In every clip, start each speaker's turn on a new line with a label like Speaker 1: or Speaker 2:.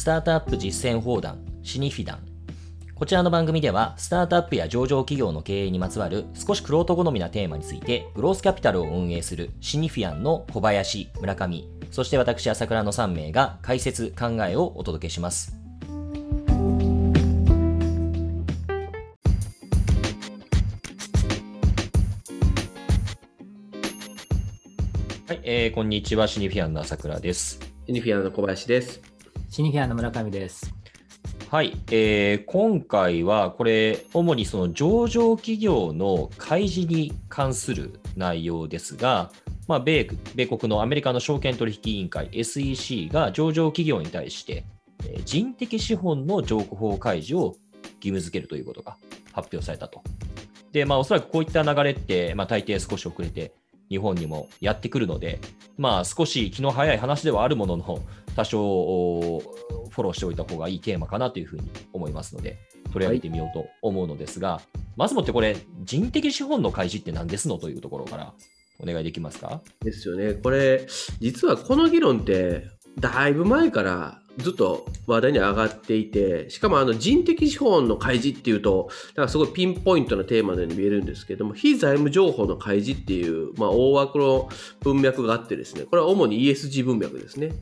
Speaker 1: スタートアップ実践砲弾シニフィダンこちらの番組では、スタートアップや上場企業の経営にまつわる少しクロート好みなテーマについて、グロースキャピタルを運営するシニフィアンの小林、村上、そして私、朝倉の3名が解説、考えをお届けします。はい、えー、こんにちは。シニフィアンの朝倉です。
Speaker 2: シニフィアンの小林です。
Speaker 3: シニフィアンの村上です。
Speaker 1: はい、えー、今回はこれ、主にその上場企業の開示に関する内容ですが、まあ、米米国のアメリカの証券取引委員会 SEC が上場企業に対して、えー、人的資本の情報開示を義務付けるということが発表されたと。で、まあ、おそらくこういった流れって、まあ、大抵少し遅れて日本にもやってくるので、まあ、少し気の早い話ではあるものの、多少フォローしておいた方がいいテーマかなというふうに思いますので、取り上げてみようと思うのですが、はい、まずもってこれ、人的資本の開示って何ですのというところからお願いできますか？
Speaker 2: ですよね。これ、実はこの議論って、だいぶ前からずっと話題に上がっていて、しかもあの人的資本の開示っていうと、だかすごいピンポイントなテーマのように見えるんですけども、非財務情報の開示っていう、まあ、大枠の文脈があってですね、これは主に ESG 文脈ですね。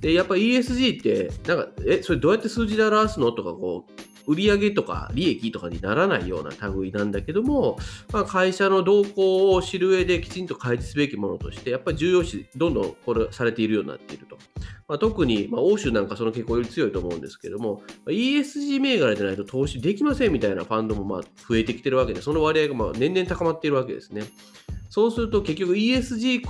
Speaker 2: で、やっぱ ESG って、なんか、え、それどうやって数字で表すの？とか、こう、売上とか利益とかにならないような類なんだけども、まあ、会社の動向を知る上できちんと開示すべきものとして、やっぱり重要視、どんどんこれされているようになっていると。まあ、特に、まあ、欧州なんかその傾向より強いと思うんですけども、ESG 銘柄でないと投資できませんみたいなファンドもまあ増えてきてるわけで、その割合がまあ年々高まっているわけですね。そうすると結局 ESG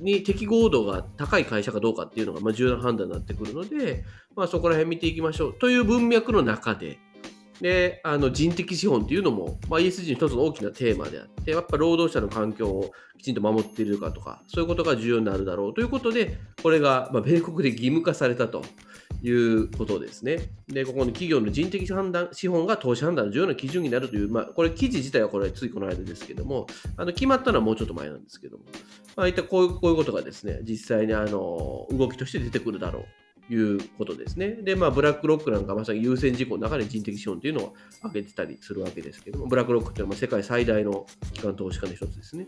Speaker 2: に適合度が高い会社かどうかっていうのがまあ重要な判断になってくるので、まあ、そこら辺見ていきましょうという文脈の中で、であの人的資本っていうのも、まあ、ESG の一つの大きなテーマであってやっぱ労働者の環境をきちんと守っているかとかそういうことが重要になるだろうということでこれが、ま、米国で義務化されたということですね。でここに企業の人的判断資本が投資判断の重要な基準になるという、まあ、これ記事自体はこれついこの間ですけどもあの決まったのはもうちょっと前なんですけども、まあ、いったこういうこういうことがですね実際にあの動きとして出てくるだろういうことですね。で、まあ、ブラックロックなんかまさに優先事項の中で人的資本というのを挙げてたりするわけですけども、ブラックロックっていうのは世界最大の機関投資家の一つですね。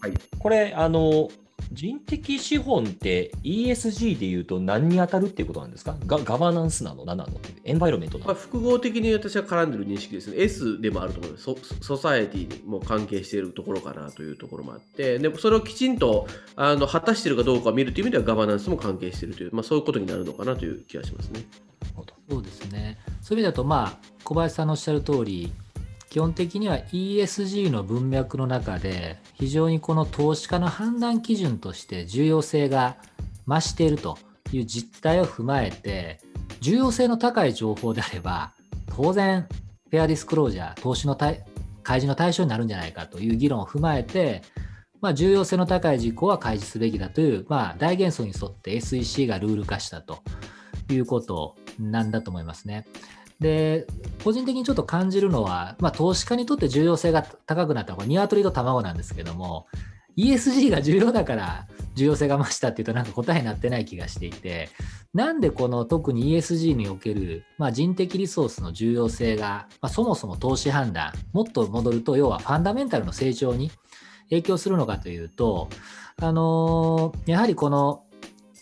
Speaker 1: はい、これ、あの、人的資本って ESG でいうと何に当たるっていうことなんですか？ガガバナンスなの？何なのエンバイロメントなの、
Speaker 2: まあ、複合的に私は絡んでる認識ですね。S でもあると思いますソ。ソサエティにも関係しているところかなというところもあって、でもそれをきちんとあの果たしているかどうかを見るという意味ではガバナンスも関係しているという、まあ、そういうことになるのかなという気がしますね。
Speaker 3: そうですね。そういう意味だと、まあ、小林さんのおっしゃる通り、基本的には ESG の文脈の中で非常にこの投資家の判断基準として重要性が増しているという実態を踏まえて重要性の高い情報であれば当然フェアディスクロージャー投資の開示の対象になるんじゃないかという議論を踏まえて、まあ、重要性の高い事項は開示すべきだという、まあ、大原則に沿って SEC がルール化したということなんだと思いますね。で、個人的にちょっと感じるのは、まあ、投資家にとって重要性が高くなったのは、鶏と卵なんですけども、ESG が重要だから重要性が増したっていうとなんか答えになってない気がしていて、なんでこの特に ESG における、まあ、人的リソースの重要性が、まあ、そもそも投資判断、もっと戻ると要はファンダメンタルの成長に影響するのかというと、あのー、やはりこの、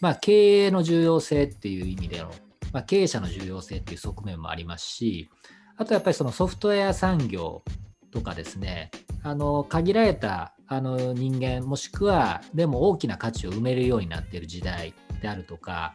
Speaker 3: まあ、経営の重要性っていう意味でのまあ、経営者の重要性っていう側面もありますし、あとやっぱりそのソフトウェア産業とかですね、あの限られたあの人間、もしくはでも大きな価値を埋めるようになっている時代であるとか、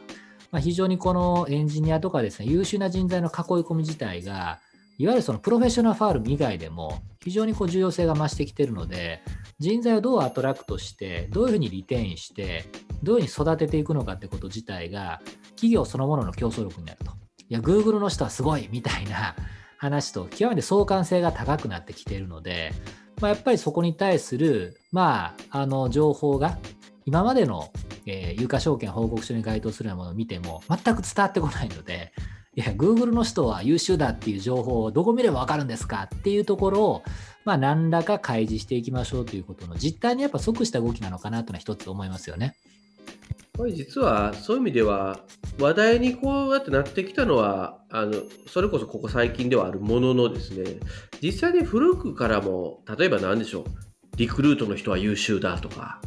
Speaker 3: まあ、非常にこのエンジニアとかですね、優秀な人材の囲い込み自体が、いわゆるそのプロフェッショナルファール以外でも非常にこう重要性が増してきているので、人材をどうアトラクトして、どういうふうにリテインして、どういうふうに育てていくのかってこと自体が、企業そのものの競争力になると。いや、Google の人はすごいみたいな 話と、極めて相関性が高くなってきているので、まあ、やっぱりそこに対する、まあ、あの情報が、今までの、えー、有価証券報告書に該当するようなものを見ても、全く伝わってこないので、いや、Google の人は優秀だっていう情報をどこ見ればわかるんですかっていうところを、まあ、何らか開示していきましょうということの実態にやっぱ即した動きなのかなというのは一つ思いますよね。
Speaker 2: これ実はそういう意味では話題にこうやってなってきたのはあのそれこそここ最近ではあるもののですね実際に古くからも例えば何でしょうリクルートの人は優秀だとか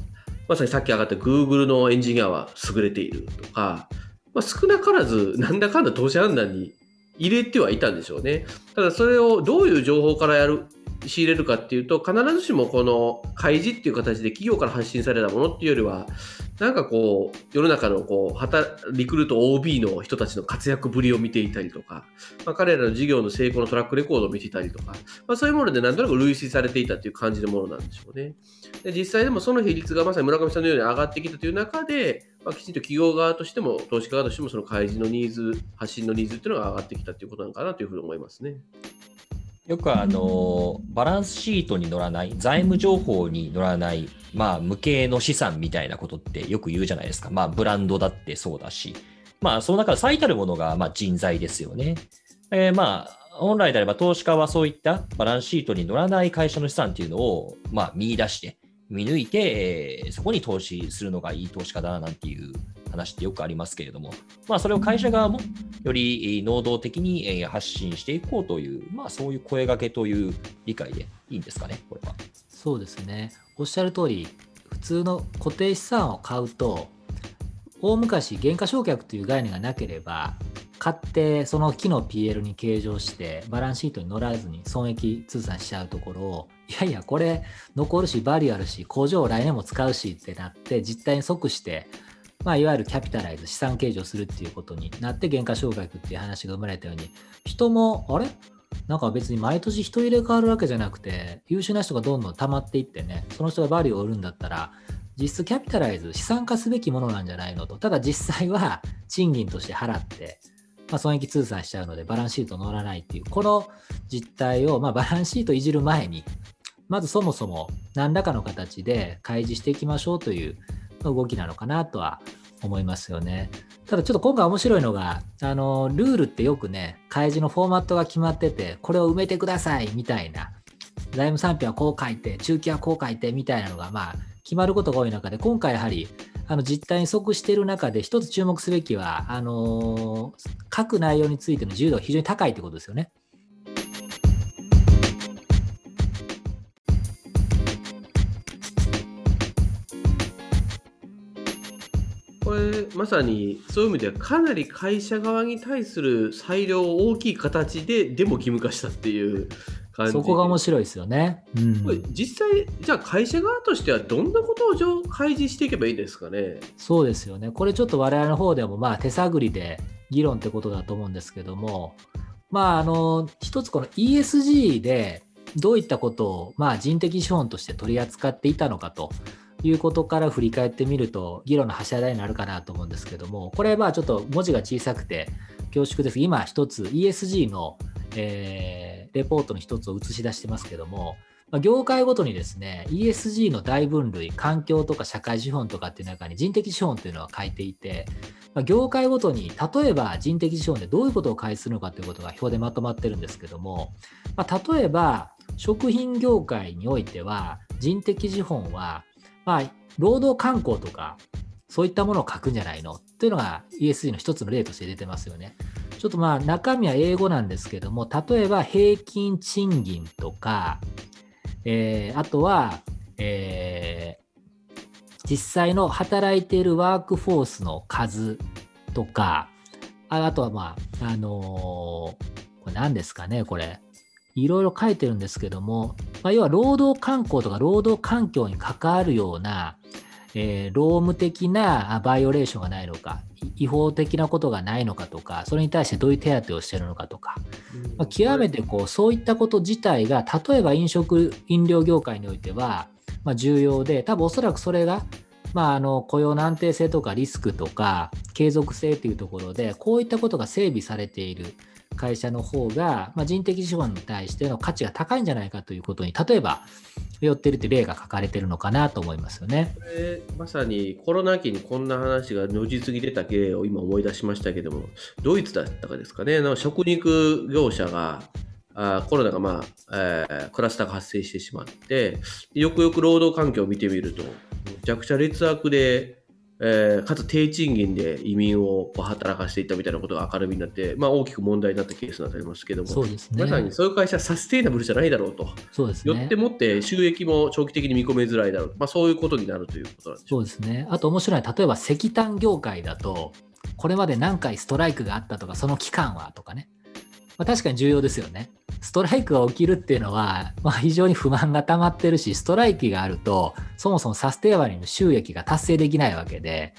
Speaker 2: まさにさっき上がった Google のエンジニアは優れているとか、まあ、少なからずなんだかんだ投資判断に入れてはいたんでしょうね。ただそれをどういう情報からやる仕入れるかっていうと必ずしもこの開示っていう形で企業から発信されたものっていうよりはなんかこう世の中のこうリクルート OB の人たちの活躍ぶりを見ていたりとか、まあ、彼らの事業の成功のトラックレコードを見ていたりとか、まあ、そういうものでなんとなく類推されていたっていう感じのものなんでしょうね。で実際でもその比率がまさに村上さんのように上がってきたという中で、まあ、きちんと企業側としても投資家側としてもその開示のニーズ発信のニーズっていうのが上がってきたということなのかなというふうに思いますね。
Speaker 1: よくあのバランスシートに載らない財務情報に載らないまあ無形の資産みたいなことってよく言うじゃないですか。まあブランドだってそうだし。まあその中で最たるものがまあ人材ですよね、えー、まあ本来であれば投資家はそういったバランスシートに載らない会社の資産っていうのをまあ見出して見抜いて、えー、そこに投資するのがいい投資家だなんていう話ってよくありますけれども、まあ、それを会社側もより能動的に発信していこうという、まあ、そういう声がけという理解でいいんですかね、これは。
Speaker 3: そうですね。おっしゃる通り、普通の固定資産を買うと、大昔、減価償却という概念がなければ、買ってその木の PL に計上してバランスシートに乗らずに損益通算しちゃうところをいやいやこれ残るしバリューあるし工場を来年も使うしってなって実態に即してまあ、いわゆるキャピタライズ、資産計上するっていうことになって、減価償却っていう話が生まれたように、人も、あれ？なんか別に毎年人入れ替わるわけじゃなくて、優秀な人がどんどん溜まっていってね、その人がバリューを売るんだったら、実質キャピタライズ、資産化すべきものなんじゃないのと。ただ実際は賃金として払って、まあ、損益通算しちゃうのでバランスシート乗らないっていう、この実態を、まあ、バランスシートいじる前に、まずそもそも何らかの形で開示していきましょうという動きなのかなとは思いますよね。ただちょっと今回面白いのが、あの、ルールってよくね、開示のフォーマットが決まってて、これを埋めてくださいみたいな、財務産品はこう書いて、中期はこう書いてみたいなのが、まあ、決まることが多い中で、今回やはり、あの実態に即している中で、一つ注目すべきは、あの書く内容についての自由度が非常に高いということですよね。
Speaker 2: さにそういう意味ではかなり会社側に対する裁量を大きい形ででも義務化したっていう感じ。
Speaker 3: そこが面白いですよね、
Speaker 2: うん、これ実際じゃあ会社側としてはどんなことを開示していけばいいですかね？
Speaker 3: そうですよね。これちょっと我々の方でもまあ手探りで議論ってことだと思うんですけども。まああの一つこの ESG でどういったことをまあ人的資本として取り扱っていたのかということから振り返ってみると、議論の柱になるかなと思うんですけども、これはちょっと文字が小さくて恐縮です。今一つ ESG の、えー、レポートの一つを映し出してますけども、業界ごとにですね、ESG の大分類、環境とか社会資本とかっていう中に人的資本というのは書いていて、業界ごとに例えば人的資本でどういうことを開するのかということが表でまとまってるんですけども、まあ、例えば食品業界においては人的資本はまあ、労働観光とか、そういったものを書くんじゃないの？というのが ESG の一つの例として出てますよね。ちょっとまあ中身は英語なんですけども、例えば平均賃金とか、えー、あとは、えー、実際の働いているワークフォースの数とか、ああとはまあ、あのー、これ何ですかね、これ。いろいろ書いてるんですけども、まあ、要は労働観光とか労働環境に関わるような、えー、労務的なバイオレーションがないのか、違法的なことがないのかとか、それに対してどういう手当をしているのかとか、まあ、極めてこうそういったこと自体が、例えば飲食、飲料業界においては、まあ、重要で、多分おそらくそれが、まあ、あの雇用の安定性とかリスクとか継続性というところで、こういったことが整備されている。会社の方が、まあ、人的資本に対しての価値が高いんじゃないかということに例えば寄ってるって例が書かれてるのかなと思いますよね。
Speaker 2: まさにコロナ期にこんな話が如実に出た例を今思い出しましたけどもドイツだったかですかねの食肉業者があコロナが、まあえー、クラスターが発生してしまってよくよく労働環境を見てみるとめちゃくちゃ劣悪でえーかつ低賃金で移民を働かせていったみたいなことが明るみになって、まあ、大きく問題になったケースになりますけども、
Speaker 3: そうですね
Speaker 2: まさにそういう会社はサステイナブルじゃないだろうと、
Speaker 3: そうですね
Speaker 2: よってもって収益も長期的に見込めづらいだろう、まあ、そういうことになるということなんで
Speaker 3: そうですね。あと面白いのは、例えば石炭業界だと、これまで何回ストライクがあったとか、その期間はとかね。まあ、確かに重要ですよね。ストライクが起きるっていうのは、まあ、非常に不満が溜まってるし、ストライキがあると、そもそもサステナブルの収益が達成できないわけで、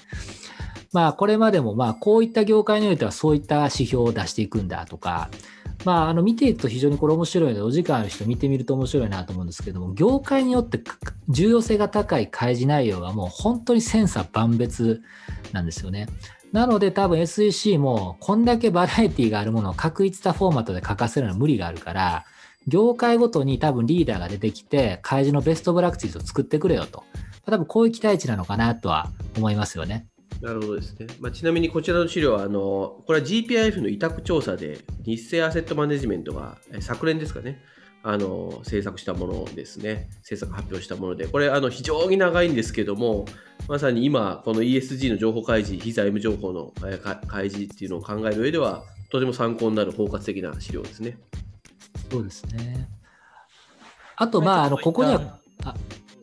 Speaker 3: まあ、これまでも、まあ、こういった業界においてはそういった指標を出していくんだとか、まあ、あの見ていくと非常にこれ面白いので、お時間ある人見てみると面白いなと思うんですけども、業界によって重要性が高い開示内容がもう本当に千差万別なんですよね。なので多分 SEC もこんだけバラエティがあるものを 確一したフォーマットで書かせるのは無理があるから、業界ごとに多分リーダーが出てきて、開示のベストプラクティスを作ってくれよと。多分こういう期待値なのかなとは思いますよね。
Speaker 2: なるほどですね。まあ、ちなみにこちらの資料はあの、これは GPIF の委託調査で、日清アセットマネジメントが昨年ですかね、あの制作したものですね、制作発表したもので、これあの非常に長いんですけども、まさに今、この ESG の情報開示、非財務情報の開示っていうのを考える上では、とても参考になる包括的な資料ですね。
Speaker 3: そうですね。あと、まあ、あの、ここには、あ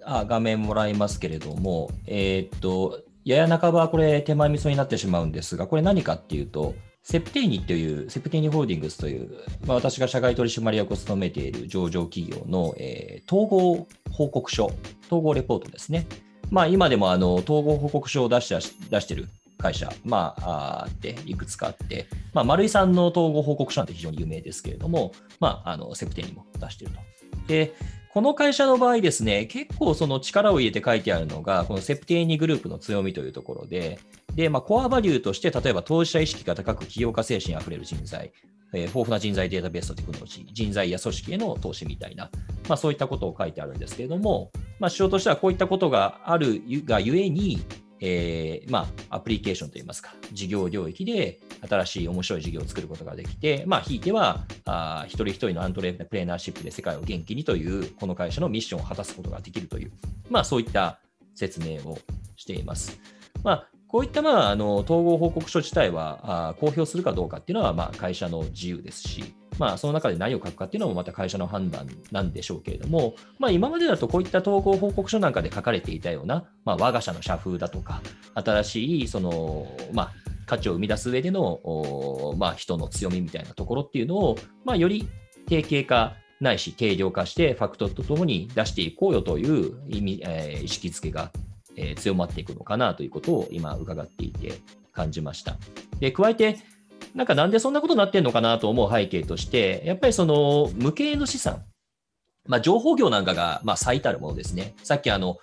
Speaker 1: あ画面もらいますけれども、えーっと、やや半ばこれ手前味噌になってしまうんですが、これ何かっていうと、セプテーニという、セプテーニホールディングスという、まあ、私が社外取締役を務めている上場企業の、えー統合報告書、統合レポートですね。まあ、今でもあの統合報告書を出して出してる会社、まあ、あっていくつかあって、まあ、丸井さんの統合報告書なんて非常に有名ですけれども、まあ、あのセプテーニも出していると。で、この会社の場合ですね、結構その力を入れて書いてあるのが、このセプテーニグループの強みというところで、で、まあ、コアバリューとして、例えば当事者意識が高く起業家精神あふれる人材、えー豊富な人材データベースとテクノロジー、人材や組織への投資みたいな、まあ、そういったことを書いてあるんですけれども、まあ、主張としてはこういったことがあるがゆえに、えーまあ、アプリケーションといいますか、事業領域で新しい面白い事業を作ることができて、まあ、ひいてはあ一人一人のアントレプレーナーシップで世界を元気にという、この会社のミッションを果たすことができるという、まあ、そういった説明をしています。まあ、こういった、まあ、あの統合報告書自体はあ公表するかどうかっていうのは、まあ、会社の自由ですし、まあ、その中で何を書くかっていうのもまた会社の判断なんでしょうけれども、まあ、今までだとこういった統合報告書なんかで書かれていたような、まあ、我が社の社風だとか、新しいその、まあ、価値を生み出す上での、まあ、人の強みみたいなところっていうのを、まあ、より定型化ないし定量化してファクトとともに出していこうよという意味、えー意識づけが、えー強まっていくのかなということを今伺っていて感じました。で加えてなんかなんでそんなことになってんのかなと思う背景として、やっぱりその無形の資産、まあ、情報業なんかがまあ最たるものですね。さっきあの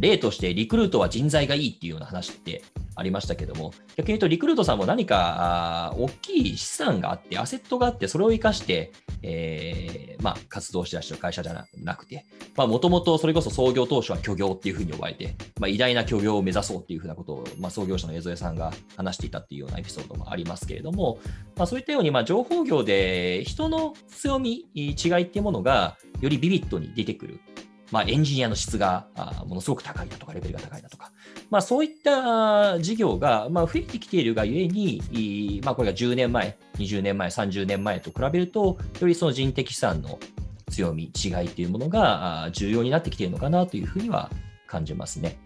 Speaker 1: 例としてリクルートは人材がいいっていうような話ってありましたけども、逆に言うとリクルートさんも何か大きい資産があって、アセットがあって、それを生かして、えーまあ、活動してらっしゃる会社じゃなくて、もともとそれこそ創業当初は虚業っていうふうに呼ばれて、まあ、偉大な虚業を目指そうっていうふうなことを、まあ、創業者の江添さんが話していたっていうようなエピソードもありますけれども、まあ、そういったように、まあ、情報業で人の強み、違いっていうものがよりビビッドに出てくる。まあ、エンジニアの質がものすごく高いだとか、レベルが高いだとか、まあ、そういった事業が、まあ、増えてきているがゆえに、まあ、これが10年前、20年前、30年前と比べると、よりその人的資産の強み、違いというものが重要になってきているのかなというふうには感じますね。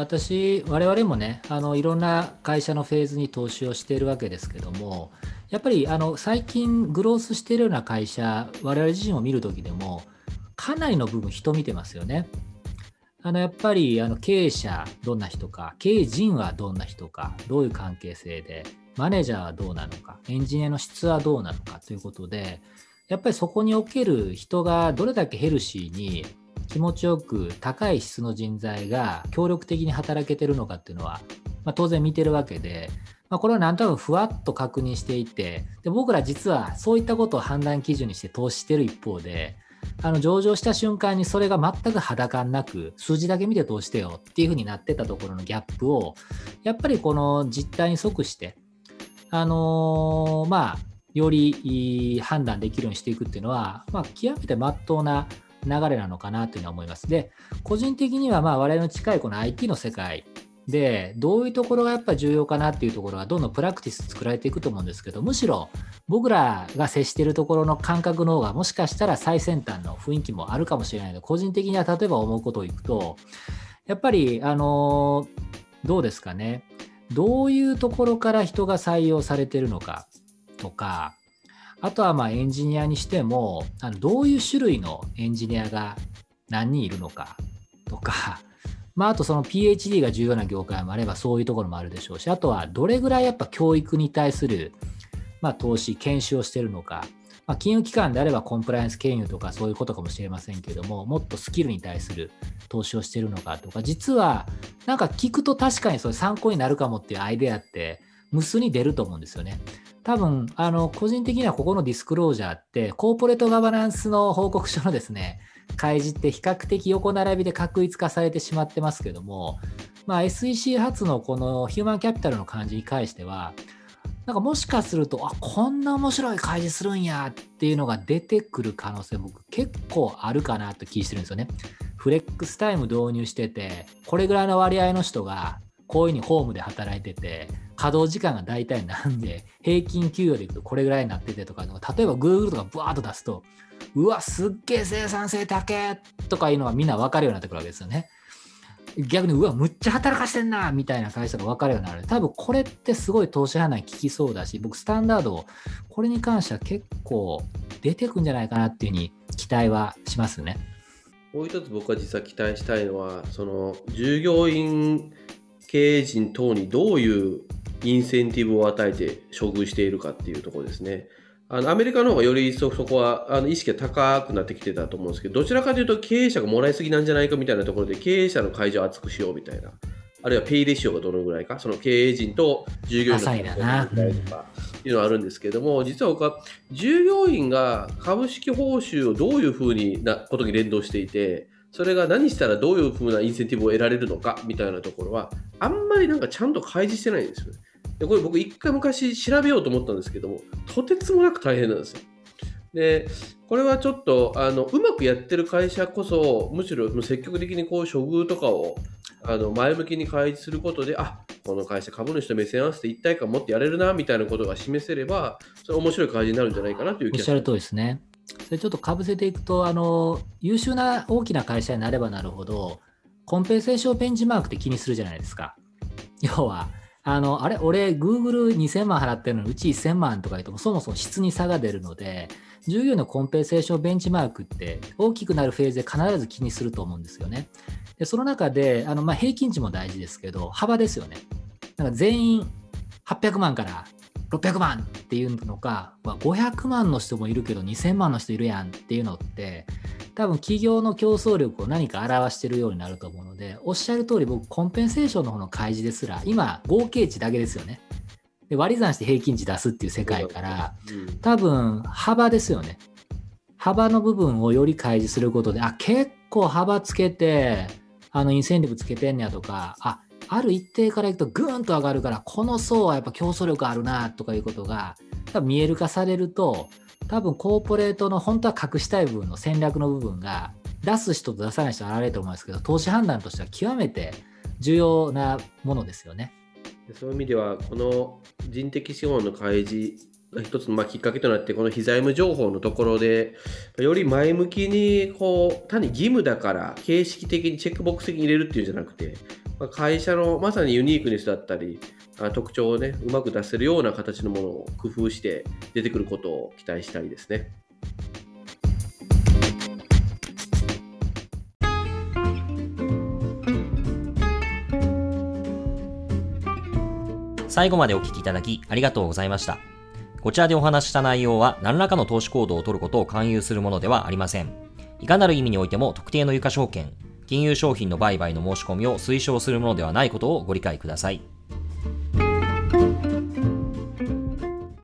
Speaker 3: 私、我々もね、あのいろんな会社のフェーズに投資をしているわけですけども、やっぱりあの最近グロースしているような会社、我々自身を見るときでも、かなりの部分人見てますよね。あのやっぱりあの経営者どんな人か、経営陣はどんな人か、どういう関係性で、マネージャーはどうなのか、エンジニアの質はどうなのかということで、やっぱりそこにおける人がどれだけヘルシーに気持ちよく高い質の人材が協力的に働けてるのかっていうのは、まあ、当然見てるわけで、まあ、これはなんとなくふわっと確認していてで僕ら実はそういったことを判断基準にして投資してる一方であの上場した瞬間にそれが全く肌感なく数字だけ見て投資してよっていうふうになってたところのギャップをやっぱりこの実態に即してあのーまあより判断できるようにしていくっていうのは、まあ、極めて真っ当な流れなのかなというのは思います。で、個人的にはまあ我々の近いこの IT の世界で、どういうところがやっぱ重要かなっていうところは、どんどんプラクティス作られていくと思うんですけど、むしろ僕らが接しているところの感覚の方が、もしかしたら最先端の雰囲気もあるかもしれないので、個人的には例えば思うことをいくと、やっぱり、あのどうですかね、どういうところから人が採用されてるのかとか、あとはまあエンジニアにしても、あのどういう種類のエンジニアが何人いるのかとか、まあ、あとその PhD が重要な業界もあればそういうところもあるでしょうし、あとはどれぐらいやっぱ教育に対する、まあ、投資、研修をしているのか、まあ、金融機関であればコンプライアンス経由とかそういうことかもしれませんけども、もっとスキルに対する投資をしているのかとか、実はなんか聞くと確かにそれ参考になるかもっていうアイデアって無数に出ると思うんですよね。多分、あの、個人的にはここのディスクロージャーって、コーポレートガバナンスの報告書のですね、開示って比較的横並びで確一化されてしまってますけども、まあ、SEC 発のこのヒューマンキャピタルの感じに関しては、なんかもしかすると、あ、こんな面白い開示するんやっていうのが出てくる可能性僕結構あるかなと気してるんですよね。フレックスタイム導入してて、これぐらいの割合の人がこういうふうにホームで働いてて、稼働時間が大体なんで、平均給与でいくとこれぐらいになっててとか、例えば Google とかブワーッと出すと、うわ、すっげえ生産性高えとかいうのがみんな分かるようになってくるわけですよね。逆に、うわ、むっちゃ働かしてんなみたいな会社が分かるようになる。多分これってすごい投資判断効きそうだし、僕、スタンダード、これに関しては結構出てくんじゃないかなっていうふうに期待はしますね。
Speaker 2: もう一つ僕は実は期待したいのは、その従業員経営陣等にどういうインセンティブを与えて処遇しているかっていうところですね。あのアメリカの方がより一層そこはあの意識が高くなってきてたと思うんですけど、どちらかというと経営者がもらいすぎなんじゃないかみたいなところで、経営者の会場を厚くしようみたいな、あるいはペイレシオがどのぐらいか、その経営陣と従業員の
Speaker 3: 差がどの
Speaker 2: とかいうのはあるんですけれども、実は僕は従業員が株式報酬をどういうふうになことに連動していて、それが何したらどういうふうなインセンティブを得られるのかみたいなところは、あんまりなんかちゃんと開示してないんですよね。でこれ僕一回昔調べようと思ったんですけども、とてつもなく大変なんですよ。で、これはちょっとあのうまくやってる会社こそ、むしろ積極的にこう処遇とかをあの前向きに開示することで、あこの会社株主と目線合わせて一体感持ってやれるなみたいなことが示せれば、それ面白い開示になるんじゃないかなという
Speaker 3: 気がします。おっしゃる通りですね。それちょっとかぶせていくと、あの優秀な大きな会社になればなるほど、コンペンセーションベンチマークって気にするじゃないですか。要は、あの、あれ、俺、Google2000 万払ってるのに、うち1000万とか言うと、そもそも質に差が出るので、従業員のコンペンセーションベンチマークって大きくなるフェーズで必ず気にすると思うんですよね。でその中で、あのまあ、平均値も大事ですけど、幅ですよね。だか全員800万から600万っていうのか、まあ、500万の人もいるけど2000万の人いるやんっていうのって多分企業の競争力を何か表してるようになると思うのでおっしゃる通り僕コンペンセーションの方の開示ですら今合計値だけですよね。で割り算して平均値出すっていう世界から多分幅ですよね。幅の部分をより開示することであ結構幅つけてあのインセンティブつけてんねやとかあある一定からいくとグーンと上がるからこの層はやっぱ競争力あるなとかいうことが多分見える化されると多分コーポレートの本当は隠したい部分の戦略の部分が出す人と出さない人は現れると思いますけど投資判断としては極めて重要なものですよね。
Speaker 2: そういう意味ではこの人的資本の開示一つのまあきっかけとなってこの非財務情報のところでより前向きにこう単に義務だから形式的にチェックボックスに入れるっていうんじゃなくて会社のまさにユニークネスだったり特徴をねうまく出せるような形のものを工夫して出てくることを期待したいですね。
Speaker 1: 最後までお聞きいただきありがとうございました。こちらでお話した内容は何らかの投資行動を取ることを勧誘するものではありません。いかなる意味においても特定の有価証券、金融商品の売買の申し込みを推奨するものではないことをご理解ください。